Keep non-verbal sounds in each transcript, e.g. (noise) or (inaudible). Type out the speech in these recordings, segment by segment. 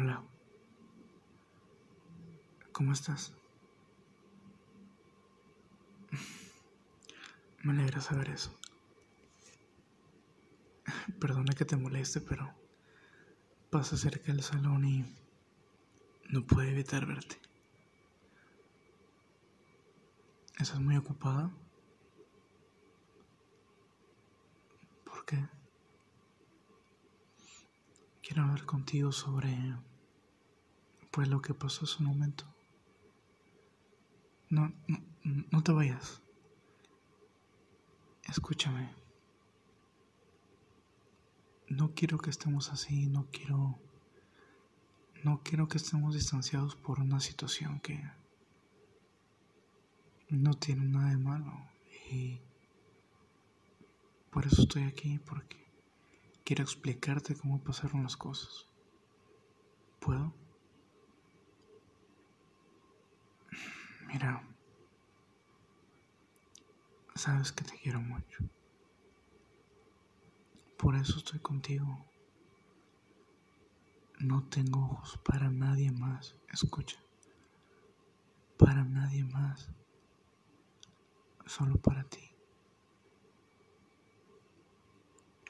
Hola. ¿Cómo estás? (laughs) Me alegra saber eso. (laughs) Perdona que te moleste, pero pasa cerca del salón y no puedo evitar verte. ¿Estás muy ocupada? ¿Por qué? Quiero hablar contigo sobre pues lo que pasó hace un momento. No, no, no te vayas. Escúchame. No quiero que estemos así, no quiero no quiero que estemos distanciados por una situación que no tiene nada de malo y por eso estoy aquí porque Quiero explicarte cómo pasaron las cosas. ¿Puedo? Mira, sabes que te quiero mucho. Por eso estoy contigo. No tengo ojos para nadie más. Escucha. Para nadie más. Solo para ti.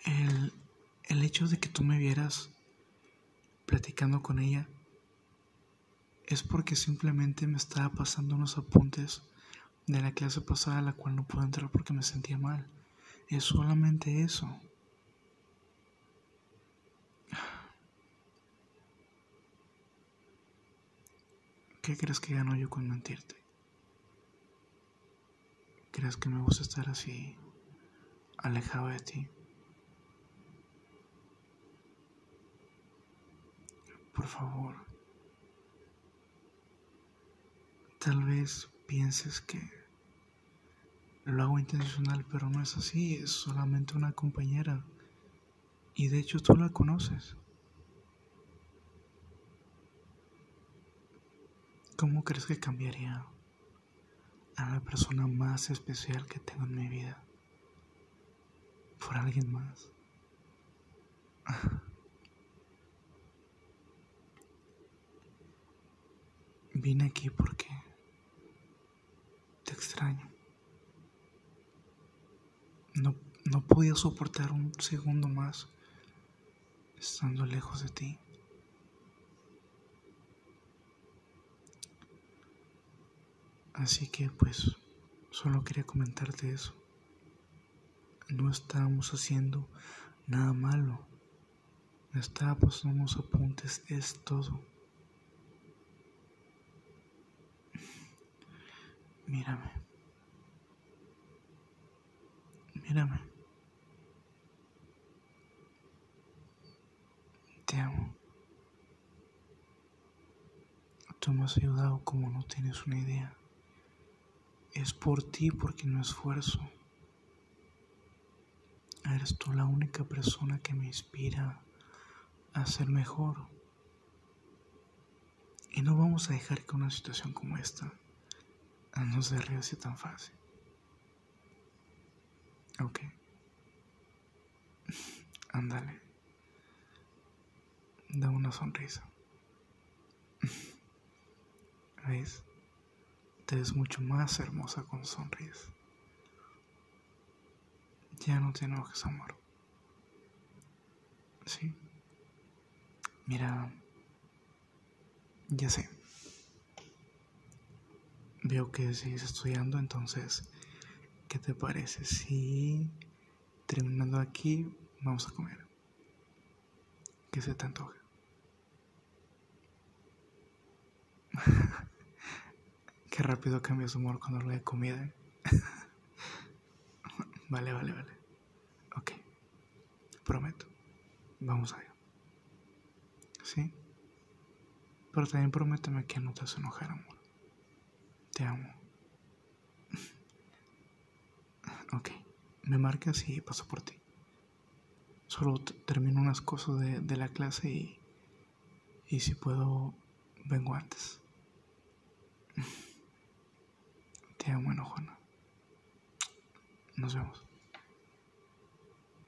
El el hecho de que tú me vieras platicando con ella es porque simplemente me estaba pasando unos apuntes de la clase pasada la cual no pude entrar porque me sentía mal. Es solamente eso. ¿Qué crees que gano yo con mentirte? ¿Crees que me gusta estar así, alejado de ti? por favor. Tal vez pienses que lo hago intencional, pero no es así, es solamente una compañera. Y de hecho tú la conoces. ¿Cómo crees que cambiaría a la persona más especial que tengo en mi vida por alguien más? (laughs) Vine aquí porque No, no podía soportar un segundo más estando lejos de ti. Así que pues solo quería comentarte eso. No estábamos haciendo nada malo. Estábamos unos apuntes, es todo. Mírame. Mírame. Te amo. Tú me has ayudado como no tienes una idea. Es por ti porque no esfuerzo. Eres tú la única persona que me inspira a ser mejor. Y no vamos a dejar que una situación como esta no se así tan fácil. Ok. Ándale. Da una sonrisa. ¿Ves? Te ves mucho más hermosa con sonrisa. Ya no te enojes, amor. Sí. Mira. Ya sé. Veo que sigues estudiando, entonces, ¿qué te parece si terminando aquí vamos a comer? ¿Qué se te antoja? (laughs) Qué rápido cambia su humor cuando habla de comida. (laughs) vale, vale, vale. Ok. Prometo. Vamos allá. ¿Sí? Pero también prométeme que no te vas a enojar, amor. Te amo. Ok, me marcas y paso por ti. Solo termino unas cosas de, la clase y, y si puedo, vengo antes. (laughs) Te amo, enojona. Nos vemos.